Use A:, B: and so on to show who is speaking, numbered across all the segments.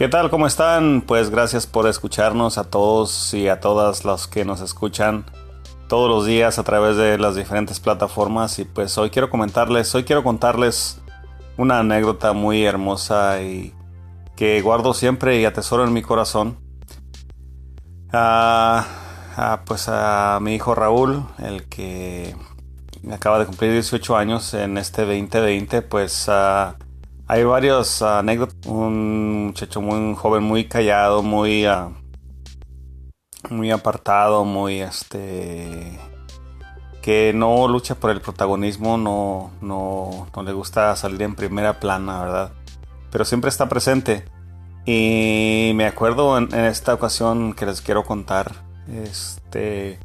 A: ¿Qué tal? ¿Cómo están? Pues gracias por escucharnos a todos y a todas los que nos escuchan todos los días a través de las diferentes plataformas y pues hoy quiero comentarles, hoy quiero contarles una anécdota muy hermosa y que guardo siempre y atesoro en mi corazón. Ah, ah, pues a mi hijo Raúl, el que acaba de cumplir 18 años en este 2020, pues uh, hay varios anécdotas. Un muchacho muy joven, muy callado, muy, uh, muy apartado, muy este que no lucha por el protagonismo, no, no, no le gusta salir en primera plana, ¿verdad? Pero siempre está presente. Y me acuerdo en, en esta ocasión que les quiero contar, este,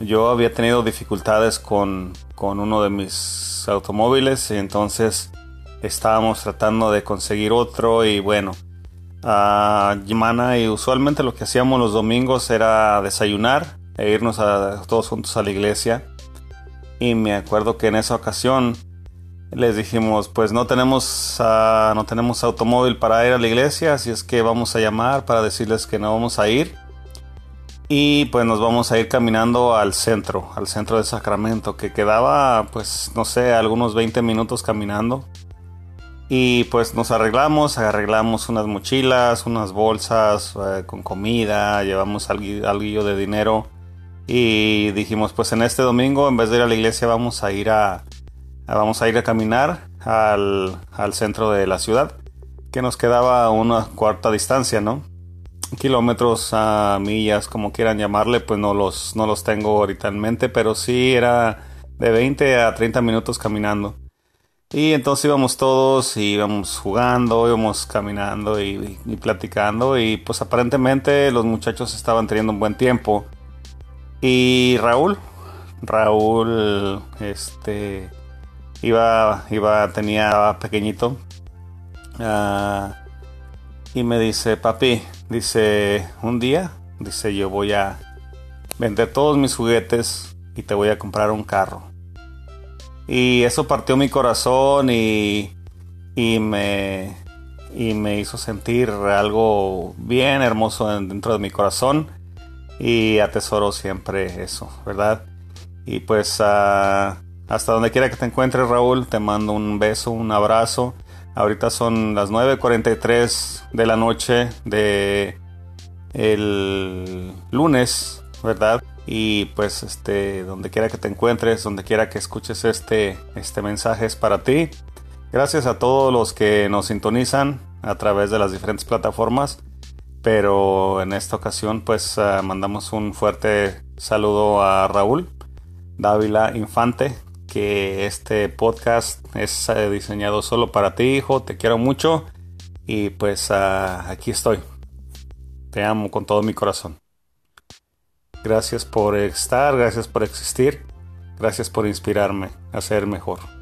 A: yo había tenido dificultades con, con uno de mis automóviles y entonces estábamos tratando de conseguir otro y bueno, a Yimana y usualmente lo que hacíamos los domingos era desayunar e irnos a, todos juntos a la iglesia. Y me acuerdo que en esa ocasión les dijimos, pues no tenemos, uh, no tenemos automóvil para ir a la iglesia, así es que vamos a llamar para decirles que no vamos a ir. Y pues nos vamos a ir caminando al centro, al centro de Sacramento, que quedaba pues no sé, algunos 20 minutos caminando. Y pues nos arreglamos, arreglamos unas mochilas, unas bolsas eh, con comida, llevamos algo, de dinero y dijimos pues en este domingo en vez de ir a la iglesia vamos a ir a, vamos a ir a caminar al, al, centro de la ciudad que nos quedaba a una cuarta distancia, ¿no? Kilómetros, a millas, como quieran llamarle, pues no los, no los tengo ahorita en mente, pero sí era de 20 a 30 minutos caminando. Y entonces íbamos todos, y íbamos jugando, íbamos caminando y, platicando y pues aparentemente los muchachos estaban teniendo un buen tiempo. Y Raúl, Raúl, este, iba, iba, tenía pequeñito. Uh, y me dice, papi, dice, un día, dice, yo voy a vender todos mis juguetes y te voy a comprar un carro. Y eso partió mi corazón y, y, me, y me hizo sentir algo bien hermoso dentro de mi corazón. Y atesoro siempre eso, ¿verdad? Y pues uh, hasta donde quiera que te encuentres, Raúl, te mando un beso, un abrazo. Ahorita son las 9.43 de la noche de el lunes, ¿verdad? Y pues este, donde quiera que te encuentres, donde quiera que escuches este, este mensaje es para ti. Gracias a todos los que nos sintonizan a través de las diferentes plataformas. Pero en esta ocasión pues uh, mandamos un fuerte saludo a Raúl Dávila Infante. Que este podcast es uh, diseñado solo para ti, hijo. Te quiero mucho. Y pues uh, aquí estoy. Te amo con todo mi corazón. Gracias por estar, gracias por existir, gracias por inspirarme a ser mejor.